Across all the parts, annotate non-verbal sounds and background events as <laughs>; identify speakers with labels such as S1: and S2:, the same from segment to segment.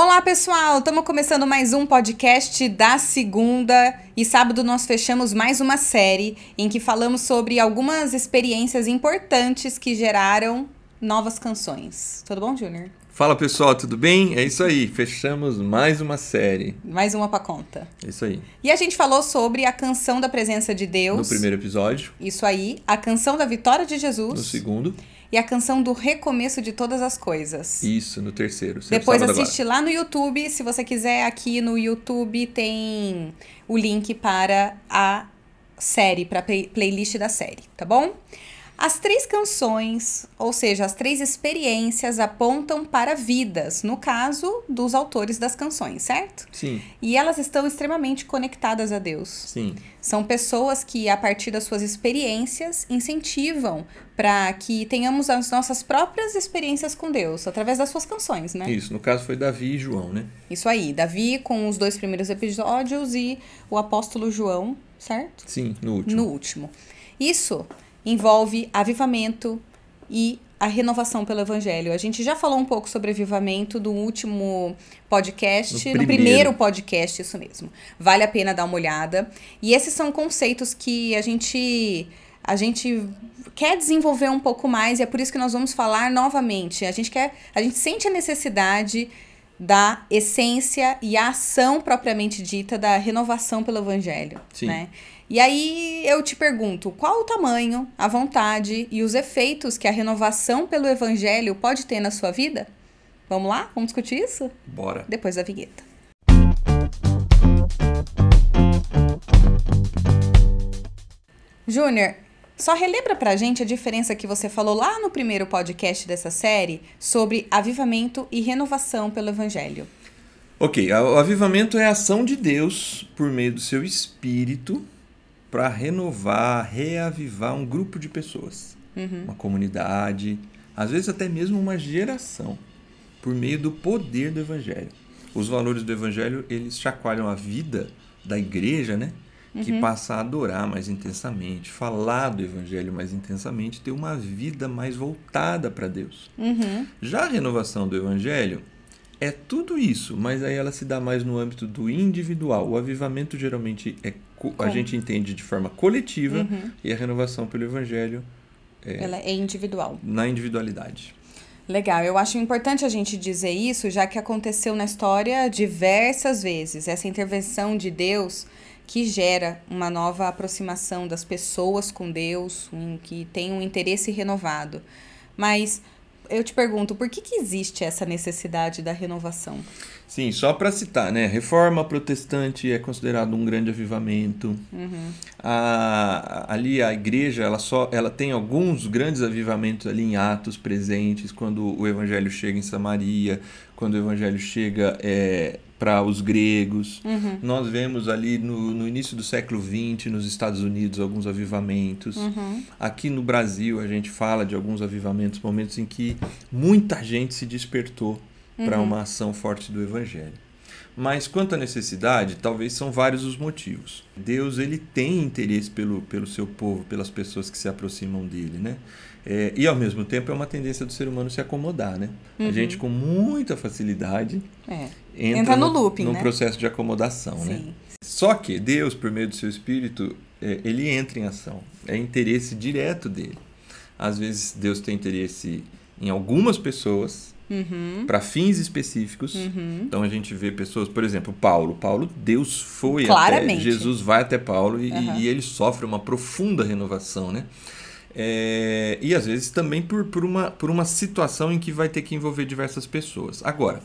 S1: Olá, pessoal! Estamos começando mais um podcast da segunda e sábado nós fechamos mais uma série em que falamos sobre algumas experiências importantes que geraram novas canções. Tudo bom, Júnior?
S2: Fala pessoal, tudo bem? É isso aí, fechamos mais uma série.
S1: Mais uma pra conta.
S2: É isso aí.
S1: E a gente falou sobre a canção da presença de Deus.
S2: No primeiro episódio.
S1: Isso aí. A canção da vitória de Jesus.
S2: No segundo
S1: e a canção do recomeço de todas as coisas.
S2: Isso, no terceiro.
S1: Depois assiste lá no YouTube. Se você quiser, aqui no YouTube tem o link para a série, para a playlist da série, tá bom? As três canções, ou seja, as três experiências apontam para vidas, no caso dos autores das canções, certo?
S2: Sim.
S1: E elas estão extremamente conectadas a Deus.
S2: Sim.
S1: São pessoas que, a partir das suas experiências, incentivam para que tenhamos as nossas próprias experiências com Deus, através das suas canções, né?
S2: Isso, no caso foi Davi e João, né?
S1: Isso aí, Davi com os dois primeiros episódios e o apóstolo João, certo?
S2: Sim, no último.
S1: No último. Isso envolve avivamento e a renovação pelo evangelho. A gente já falou um pouco sobre avivamento no último podcast, no primeiro. no primeiro podcast, isso mesmo. Vale a pena dar uma olhada. E esses são conceitos que a gente a gente quer desenvolver um pouco mais e é por isso que nós vamos falar novamente. A gente quer, a gente sente a necessidade da essência e a ação propriamente dita da renovação pelo evangelho,
S2: Sim.
S1: né? E aí eu te pergunto, qual o tamanho, a vontade e os efeitos que a renovação pelo evangelho pode ter na sua vida? Vamos lá? Vamos discutir isso?
S2: Bora.
S1: Depois da vinheta. Júnior, só relembra pra gente a diferença que você falou lá no primeiro podcast dessa série sobre avivamento e renovação pelo evangelho.
S2: Ok, o avivamento é a ação de Deus por meio do seu espírito para renovar, reavivar um grupo de pessoas,
S1: uhum.
S2: uma comunidade, às vezes até mesmo uma geração, por meio do poder do evangelho. Os valores do evangelho, eles chacoalham a vida da igreja, né? Que uhum. passa a adorar mais intensamente, falar do evangelho mais intensamente, ter uma vida mais voltada para Deus.
S1: Uhum.
S2: Já a renovação do evangelho é tudo isso, mas aí ela se dá mais no âmbito do individual. O avivamento geralmente é a gente entende de forma coletiva
S1: uhum.
S2: e a renovação pelo evangelho
S1: é, ela é individual.
S2: Na individualidade.
S1: Legal, eu acho importante a gente dizer isso, já que aconteceu na história diversas vezes. Essa intervenção de Deus que gera uma nova aproximação das pessoas com Deus, um, que tem um interesse renovado. Mas eu te pergunto, por que, que existe essa necessidade da renovação?
S2: Sim, só para citar, né? Reforma protestante é considerado um grande avivamento.
S1: Uhum.
S2: A, ali a igreja, ela só, ela tem alguns grandes avivamentos ali em Atos presentes, quando o evangelho chega em Samaria, quando o evangelho chega é, para os gregos.
S1: Uhum.
S2: Nós vemos ali no, no início do século XX, nos Estados Unidos, alguns avivamentos.
S1: Uhum.
S2: Aqui no Brasil, a gente fala de alguns avivamentos, momentos em que muita gente se despertou para
S1: uhum.
S2: uma ação forte do evangelho. Mas quanto à necessidade, talvez são vários os motivos. Deus ele tem interesse pelo, pelo seu povo, pelas pessoas que se aproximam dele, né? É, e ao mesmo tempo é uma tendência do ser humano se acomodar, né?
S1: Uhum.
S2: A gente com muita facilidade
S1: é.
S2: entra,
S1: entra, no,
S2: no
S1: looping,
S2: num
S1: né?
S2: processo de acomodação,
S1: Sim.
S2: né? Só que Deus, por meio do seu Espírito, é, ele entra em ação. É interesse direto dele. Às vezes Deus tem interesse em algumas pessoas
S1: Uhum.
S2: para fins específicos.
S1: Uhum.
S2: Então a gente vê pessoas, por exemplo, Paulo. Paulo, Deus foi
S1: Claramente.
S2: até Jesus vai até Paulo e,
S1: Uhum.
S2: e ele sofre uma profunda renovação, né? É, e às vezes também por, por, uma, por uma situação em que vai ter que envolver diversas pessoas. Agora,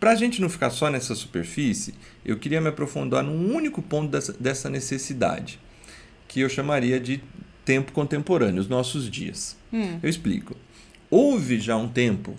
S2: para a gente não ficar só nessa superfície, eu queria me aprofundar num único ponto dessa, dessa necessidade, que eu chamaria de tempo contemporâneo, os nossos dias.
S1: Hum.
S2: Eu explico. Houve já um tempo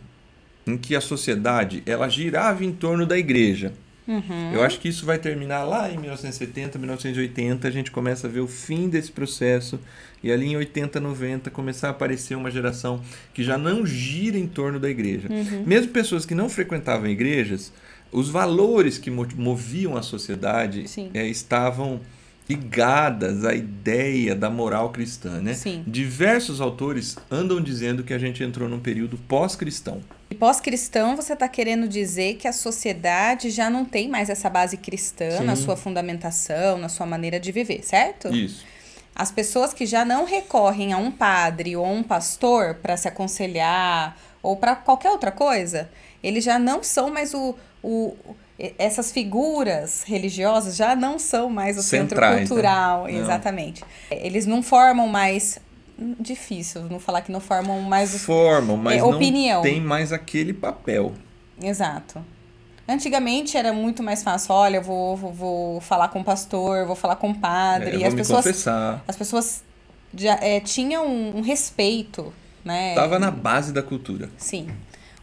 S2: em que a sociedade ela girava em torno da igreja.
S1: Uhum.
S2: Eu acho que isso vai terminar lá em 1970, 1980, a gente começa a ver o fim desse processo e ali em 80, 90 começar a aparecer uma geração que já não gira em torno da igreja.
S1: Uhum.
S2: Mesmo pessoas que não frequentavam igrejas, os valores que moviam a sociedade é, estavam ligadas à ideia da moral cristã, né?
S1: Sim.
S2: Diversos autores andam dizendo que a gente entrou num período pós-cristão.
S1: E pós-cristão, você está querendo dizer que a sociedade já não tem mais essa base cristã Sim. na sua fundamentação, na sua maneira de viver, certo?
S2: Isso.
S1: As pessoas que já não recorrem a um padre ou a um pastor para se aconselhar ou para qualquer outra coisa, eles já não são mais o, o essas figuras religiosas já não são mais o Centrais, centro né? cultural, né? exatamente. Eles não formam mais difícil não falar que não formam mais
S2: formam, mas é, opinião. não tem mais aquele papel.
S1: Exato. Antigamente era muito mais fácil, olha, eu vou, vou, vou falar com o pastor, vou falar com o padre.
S2: É, e as pessoas, confessar.
S1: As pessoas já é, tinham um, um respeito, né?
S2: Tava na base da cultura.
S1: Sim.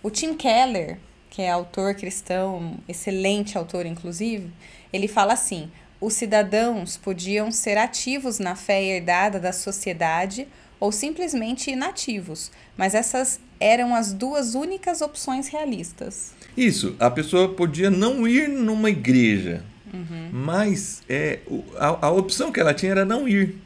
S1: O Tim Keller, que é autor cristão, excelente autor, inclusive, ele fala assim: os cidadãos podiam ser ativos na fé herdada da sociedade ou simplesmente inativos, mas essas eram as duas únicas opções realistas.
S2: Isso, a pessoa podia não ir numa igreja, uhum. mas é, a, a opção que ela tinha era não ir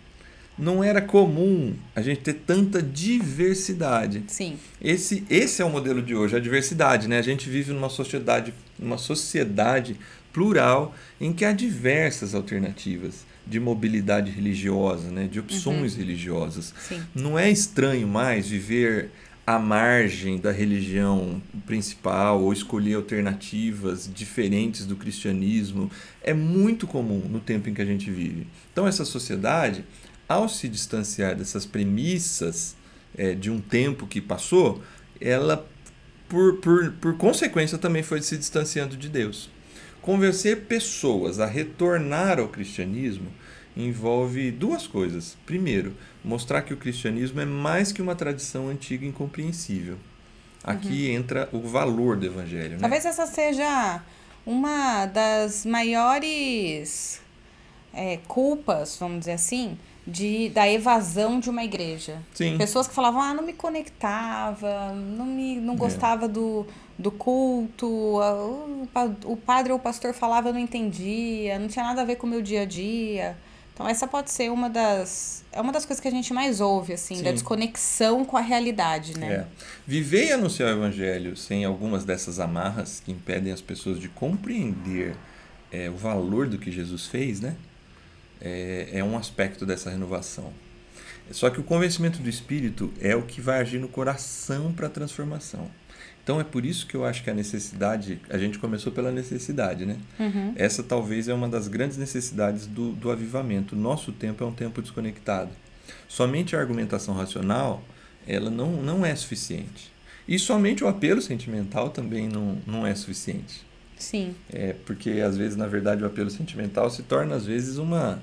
S2: não era comum a gente ter tanta diversidade.
S1: Sim.
S2: Esse, esse é o modelo de hoje, a diversidade, né? A gente vive numa sociedade, numa sociedade plural em que há diversas alternativas de mobilidade religiosa, né? De opções uhum. religiosas.
S1: Sim.
S2: Não é estranho mais viver à margem da religião principal ou escolher alternativas diferentes do cristianismo. É muito comum no tempo em que a gente vive. Então essa sociedade ao se distanciar dessas premissas é, de um tempo que passou, ela, por, por, por consequência, também foi se distanciando de Deus. Convencer pessoas a retornar ao cristianismo envolve duas coisas. Primeiro, mostrar que o cristianismo é mais que uma tradição antiga e incompreensível. Aqui uhum. entra o valor do evangelho. Né?
S1: Talvez essa seja uma das maiores é, culpas, vamos dizer assim, de, da evasão de uma igreja.
S2: Sim.
S1: Pessoas que falavam, ah, não me conectava, não, me, não é. gostava é. do, do culto, o, o padre ou o pastor falava, eu não entendia, não tinha nada a ver com o meu dia a dia. Então essa pode ser uma das é uma das coisas que a gente mais ouve assim, Sim. da desconexão com a realidade, né?
S2: É. Viver e anunciar o evangelho sem algumas dessas amarras que impedem as pessoas de compreender é, o valor do que Jesus fez, né? é, é um aspecto dessa renovação. Só que o convencimento do Espírito é o que vai agir no coração para a transformação. Então é por isso que eu acho que a necessidade, a gente começou pela necessidade, né?
S1: Uhum.
S2: Essa talvez é uma das grandes necessidades do, do avivamento. Nosso tempo é um tempo desconectado. Somente a argumentação racional, ela não, não é suficiente. E somente o apelo sentimental também não, não é suficiente.
S1: Sim.
S2: É, porque às vezes, na verdade, o apelo sentimental se torna, às vezes, uma,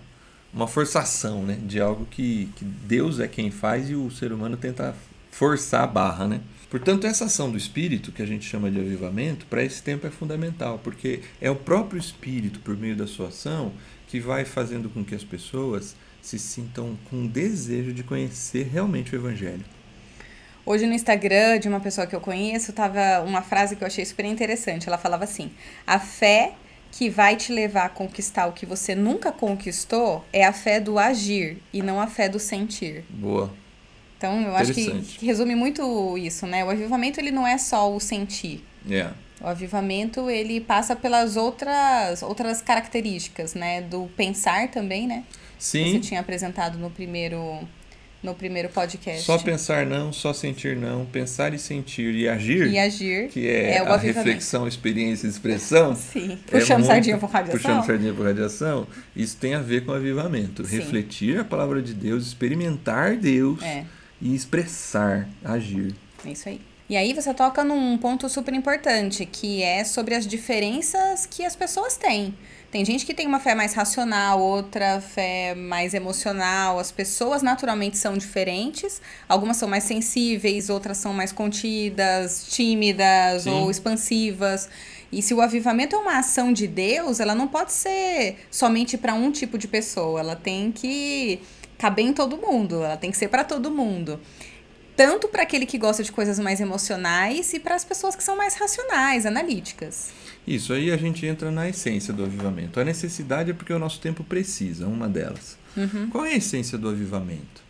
S2: uma forçação, né? De algo que, que Deus é quem faz e o ser humano tenta forçar a barra, né? Portanto, essa ação do Espírito, que a gente chama de avivamento, para esse tempo é fundamental, porque é o próprio Espírito, por meio da sua ação, que vai fazendo com que as pessoas se sintam com desejo de conhecer realmente o Evangelho.
S1: Hoje no Instagram de uma pessoa que eu conheço, tava uma frase que eu achei super interessante. Ela falava assim: "A fé que vai te levar a conquistar o que você nunca conquistou é a fé do agir e não a fé do sentir".
S2: Boa.
S1: Então, eu acho que, que, resume muito isso, né? O avivamento ele não é só o sentir.
S2: Yeah.
S1: O avivamento ele passa pelas outras outras características, né, do pensar também, né?
S2: Sim.
S1: Você tinha apresentado no primeiro no primeiro podcast.
S2: Só pensar não, só sentir não, pensar e sentir e agir.
S1: E agir.
S2: Que é, é a reflexão, experiência e expressão. <laughs>
S1: Sim. É Puxando sardinha por radiação.
S2: Puxando sardinha por radiação. Isso tem a ver com o avivamento. Sim. Refletir a palavra de Deus, experimentar Deus
S1: é.
S2: E expressar, agir.
S1: É isso aí. E aí você toca num ponto super importante, que é sobre as diferenças que as pessoas têm. Tem gente que tem uma fé mais racional, outra fé mais emocional. As pessoas naturalmente são diferentes. Algumas são mais sensíveis, outras são mais contidas, tímidas Sim. ou expansivas. E se o avivamento é uma ação de Deus, ela não pode ser somente para um tipo de pessoa. Ela tem que caber em todo mundo. Ela tem que ser para todo mundo tanto para aquele que gosta de coisas mais emocionais e para as pessoas que são mais racionais, analíticas.
S2: Isso aí a gente entra na essência do avivamento. A necessidade é porque o nosso tempo precisa, uma delas.
S1: Uhum.
S2: Qual é a essência do avivamento?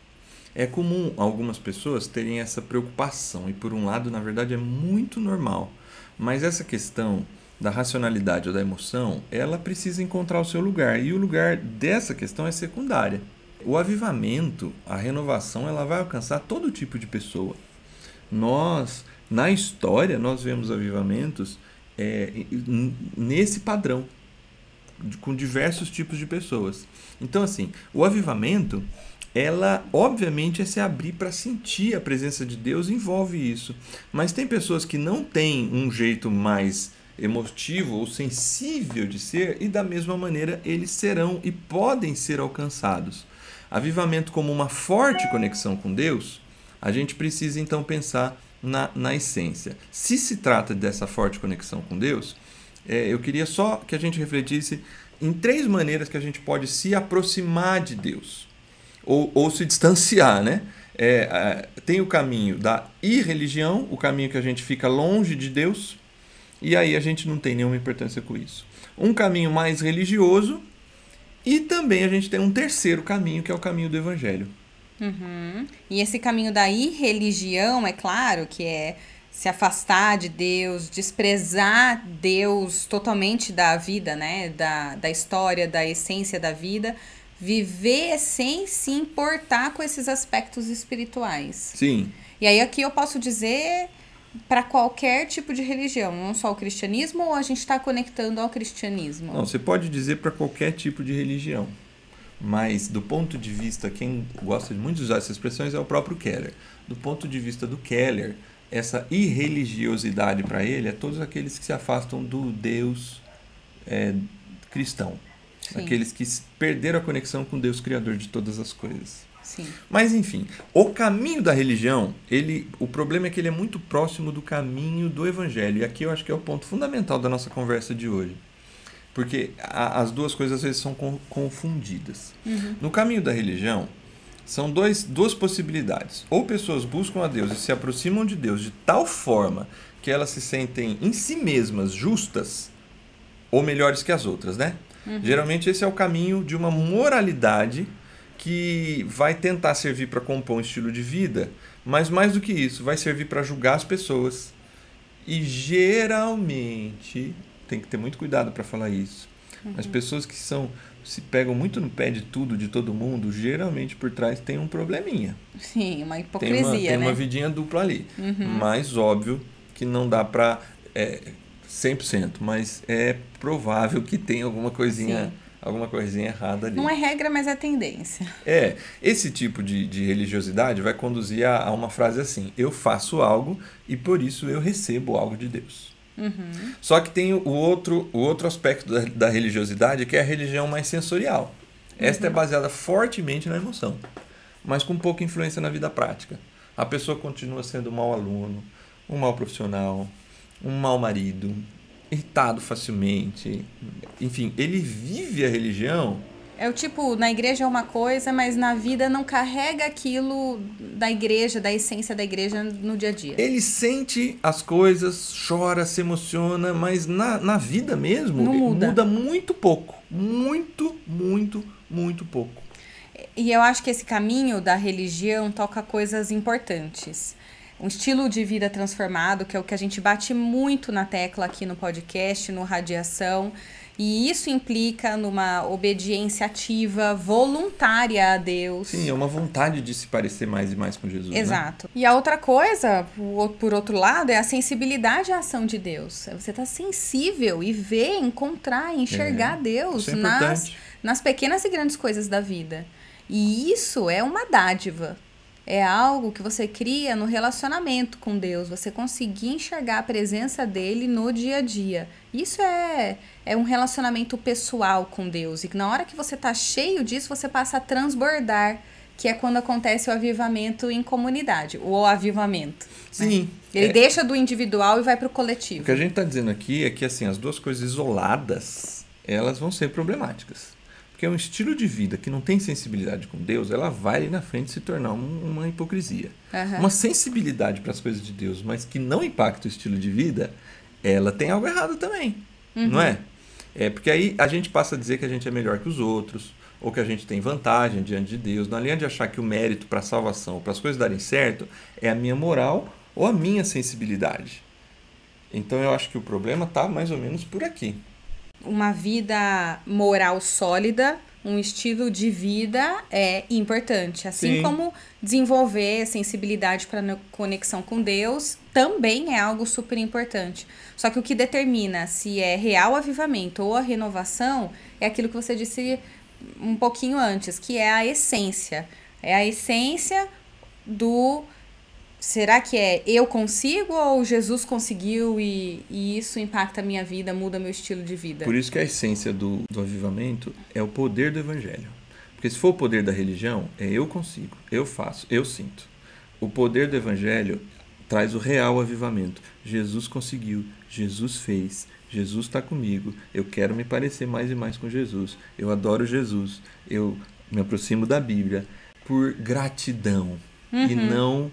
S2: É comum algumas pessoas terem essa preocupação, e por um lado, na verdade, é muito normal. Mas essa questão da racionalidade ou da emoção, ela precisa encontrar o seu lugar, e o lugar dessa questão é secundária. O avivamento, a renovação, ela vai alcançar todo tipo de pessoa. Nós, na história, nós vemos avivamentos é, nesse padrão, com diversos tipos de pessoas. Então, assim, o avivamento ela obviamente é se abrir para sentir a presença de Deus, envolve isso. Mas tem pessoas que não têm um jeito mais emotivo ou sensível de ser, e da mesma maneira eles serão e podem ser alcançados. Avivamento como uma forte conexão com Deus, a gente precisa então pensar na, na essência. Se se trata dessa forte conexão com Deus, é, eu queria só que a gente refletisse em três maneiras que a gente pode se aproximar de Deus ou, ou se distanciar, né? É, tem o caminho da irreligião, o caminho que a gente fica longe de Deus, e aí a gente não tem nenhuma importância com isso. Um caminho mais religioso, e também a gente tem um terceiro caminho, que é o caminho do Evangelho.
S1: Uhum. E esse caminho da irreligião, é claro, que é se afastar de Deus, desprezar Deus totalmente da vida, né? Da, da história, da essência da vida, viver sem se importar com esses aspectos espirituais.
S2: Sim.
S1: E aí aqui eu posso dizer para qualquer tipo de religião, não só o cristianismo ou a gente está conectando ao cristianismo?
S2: Não, você pode dizer para qualquer tipo de religião. Mas do ponto de vista, quem gosta muito de usar essas expressões é o próprio Keller. Do ponto de vista do Keller, essa irreligiosidade para ele é todos aqueles que se afastam do Deus é, cristão. Sim. Aqueles que perderam a conexão com Deus Criador de todas as coisas.
S1: Sim.
S2: Mas enfim, o caminho da religião, ele, o problema é que ele é muito próximo do caminho do evangelho. E aqui eu acho que é o ponto fundamental da nossa conversa de hoje. Porque a, as duas coisas às vezes são confundidas.
S1: Uhum.
S2: No caminho da religião, são dois, duas possibilidades. Ou pessoas buscam a Deus e se aproximam de Deus de tal forma que elas se sentem em si mesmas justas ou melhores que as outras, né?
S1: Uhum.
S2: Geralmente esse é o caminho de uma moralidade que vai tentar servir para compor um estilo de vida, mas mais do que isso, vai servir para julgar as pessoas. E geralmente, tem que ter muito cuidado para falar isso. Uhum. As pessoas que são se pegam muito no pé de tudo, de todo mundo, geralmente por trás tem um probleminha.
S1: Sim, uma hipocrisia,
S2: tem uma, tem
S1: né?
S2: uma vidinha dupla ali.
S1: Uhum.
S2: Mas óbvio que não dá para é, 100%, mas é provável que tenha alguma coisinha, Sim. Alguma coisinha errada ali.
S1: Não é regra, mas é tendência.
S2: É, esse tipo de, de religiosidade vai conduzir a, a uma frase assim: eu faço algo e por isso eu recebo algo de Deus.
S1: Uhum.
S2: Só que tem o outro, o outro aspecto da, da religiosidade, que é a religião mais sensorial. Esta é uhum. é baseada fortemente na emoção, mas com pouca influência na vida prática. A pessoa continua sendo um mau aluno, um mau profissional, um mau marido, irritado facilmente. Enfim, ele vive a religião.
S1: É o tipo, na igreja é uma coisa, mas na vida não carrega aquilo da igreja, da essência da igreja no dia a dia.
S2: Ele sente as coisas, chora, se emociona, mas na, na vida mesmo
S1: muda.
S2: muda muito pouco. Muito, muito, muito pouco.
S1: E eu acho que esse caminho da religião toca coisas importantes um estilo de vida transformado, que é o que a gente bate muito na tecla aqui no podcast, no Radiação. E isso implica numa obediência ativa, voluntária a Deus.
S2: Sim, é uma vontade de se parecer mais e mais com Jesus.
S1: Né? Exato. Né? E a outra coisa, por outro lado, é a sensibilidade à ação de Deus. Você está sensível e ver, encontrar, enxergar é, Deus
S2: é
S1: nas, nas pequenas e grandes coisas da vida. E isso é uma dádiva é algo que você cria no relacionamento com Deus, você conseguir enxergar a presença dele no dia a dia. Isso é, é um relacionamento pessoal com Deus. E na hora que você está cheio disso, você passa a transbordar, que é quando acontece o avivamento em comunidade, o avivamento. Né?
S2: Sim. Né?
S1: Ele é... deixa do individual e vai para o coletivo.
S2: O que a gente está dizendo aqui é que assim, as duas coisas isoladas, elas vão ser problemáticas porque é um estilo de vida que não tem sensibilidade com Deus, ela vai ali na frente se tornar um, uma hipocrisia.
S1: Uhum.
S2: Uma sensibilidade para as coisas de Deus, mas que não impacta o estilo de vida, ela tem algo errado também,
S1: uhum.
S2: não é? É porque aí a gente passa a dizer que a gente é melhor que os outros, ou que a gente tem vantagem diante de Deus, na linha de achar que o mérito para a salvação, para as coisas darem certo, é a minha moral ou a minha sensibilidade. Então eu acho que o problema está mais ou menos por aqui.
S1: Uma vida moral sólida, um estilo de vida é importante. Assim Sim. como desenvolver sensibilidade para conexão com Deus também é algo super importante. Só que o que determina se é real avivamento ou a renovação é aquilo que você disse um pouquinho antes, que é a essência. É a essência do será que é eu consigo ou Jesus conseguiu e, e isso impacta a minha vida, muda meu estilo de vida?
S2: Por isso que a essência do, do avivamento é o poder do evangelho. Porque se for o poder da religião, é eu consigo, eu faço, eu sinto. O poder do evangelho traz o real avivamento. Jesus conseguiu, Jesus fez, Jesus está comigo, eu quero me parecer mais e mais com Jesus, eu adoro Jesus, eu me aproximo da Bíblia por gratidão uhum. e não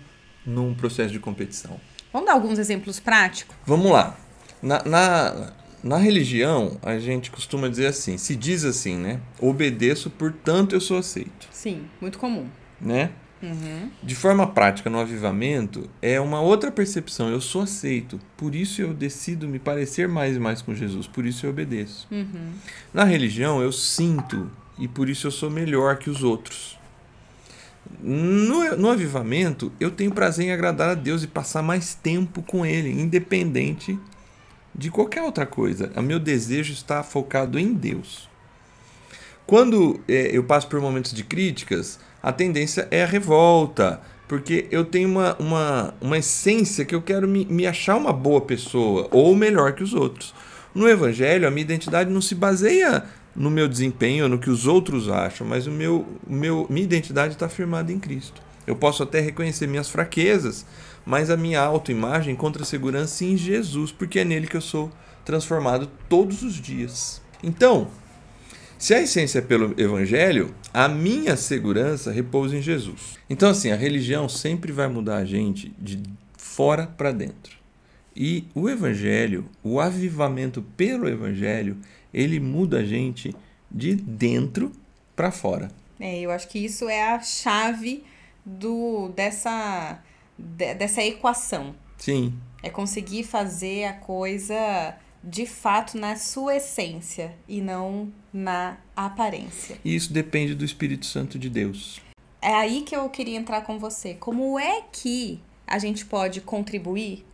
S2: num processo de competição.
S1: Vamos dar alguns exemplos práticos?
S2: Vamos lá. Na, na, na religião, a gente costuma dizer assim, se diz assim, né? Obedeço, portanto eu sou aceito.
S1: Sim, muito comum.
S2: Né? Uhum. De forma prática, no avivamento, é uma outra percepção. Eu sou aceito, por isso eu decido me parecer mais e mais com Jesus, por isso eu obedeço. Uhum. Na religião, eu sinto e por isso eu sou melhor que os outros. No, no avivamento, eu tenho prazer em agradar a Deus e passar mais tempo com Ele, independente de qualquer outra coisa. O meu desejo está focado em Deus. Quando é, eu passo por momentos de críticas, a tendência é a revolta, porque eu tenho uma, uma, uma essência que eu quero me, me achar uma boa pessoa ou melhor que os outros. No Evangelho, a minha identidade não se baseia no meu desempenho, no que os outros acham, mas o meu, meu, minha identidade está firmada em Cristo. Eu posso até reconhecer minhas fraquezas, mas a minha autoimagem encontra segurança em Jesus, porque é nele que eu sou transformado todos os dias. Então, se a essência é pelo Evangelho, a minha segurança repousa em Jesus. Então, assim, a religião sempre vai mudar a gente de fora para dentro. E o Evangelho, o avivamento pelo Evangelho, ele muda a gente de dentro para fora.
S1: É, eu acho que isso é a chave do dessa, dessa equação.
S2: Sim.
S1: É conseguir fazer a coisa de fato na sua essência e não na aparência.
S2: E isso depende do Espírito Santo de Deus.
S1: É aí que eu queria entrar com você. Como é que a gente pode contribuir?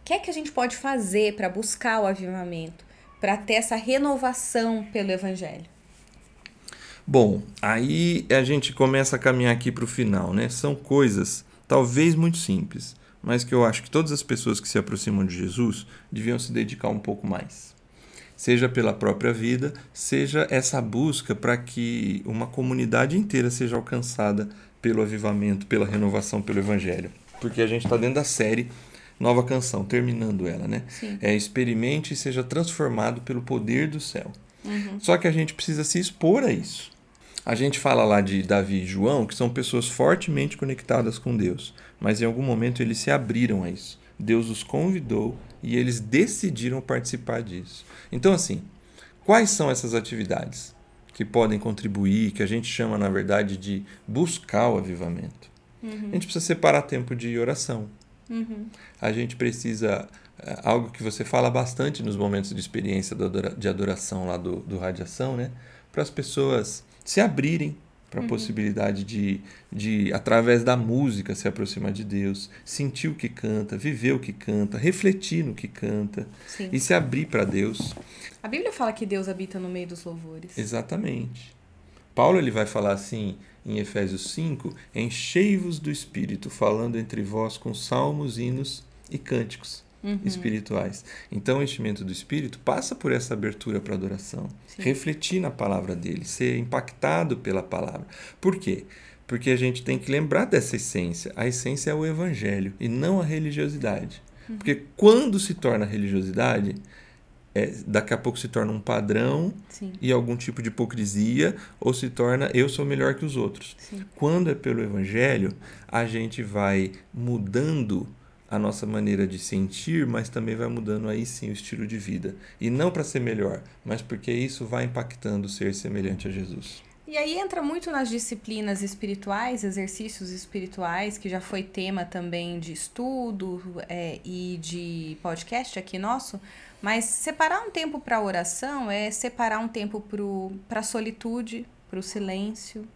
S1: O que é que a gente pode fazer para buscar o avivamento, para ter essa renovação pelo Evangelho?
S2: Bom, aí a gente começa a caminhar aqui para o final, né? São coisas talvez muito simples, mas que eu acho que todas as pessoas que se aproximam de Jesus deviam se dedicar um pouco mais. Seja pela própria vida, seja essa busca para que uma comunidade inteira seja alcançada pelo avivamento, pela renovação, pelo evangelho. Porque a gente está dentro da série Nova Canção, terminando ela, né? Sim. É experimente e seja transformado pelo poder do céu. Uhum. Só que a gente precisa se expor a isso. A gente fala lá de Davi e João, que são pessoas fortemente conectadas com Deus mas em algum momento eles se abriram a isso. Deus os convidou e eles decidiram participar disso. Então, assim, quais são essas atividades que podem contribuir, que a gente chama, na verdade, de buscar o avivamento? Uhum. A gente precisa separar tempo de oração. Uhum. A gente precisa. Eh, algo que você fala bastante nos momentos de experiência de adoração lá do, do Radiação, né? Para as pessoas se abrirem para a uhum. possibilidade de, de, através da música, se aproximar de Deus, sentir o que canta, viver o que canta, refletir no que canta Sim. e se abrir para Deus.
S1: A Bíblia fala que Deus habita no meio dos louvores.
S2: Exatamente. Paulo ele vai falar assim em Efésios 5: Enchei-vos do Espírito, falando entre vós com salmos, hinos e cânticos uhum. espirituais. Então, o enchimento do Espírito passa por essa abertura para adoração, Sim. refletir na palavra dele, ser impactado pela palavra. Por quê? Porque a gente tem que lembrar dessa essência. A essência é o evangelho e não a religiosidade. Uhum. Porque quando se torna religiosidade, é, daqui a pouco se torna um padrão Sim. e algum tipo de hipocrisia, ou se torna eu sou melhor que os outros. Sim. Quando é pelo Evangelho, a gente vai mudando a nossa maneira de sentir, mas também vai mudando aí sim o estilo de vida. E não para ser melhor, mas porque isso vai impactando ser semelhante a Jesus.
S1: E aí entra muito nas disciplinas espirituais, exercícios espirituais, que já foi tema também de estudo é, e de podcast aqui nosso. Mas separar um tempo para oração é separar um tempo para a solitude, para o silêncio,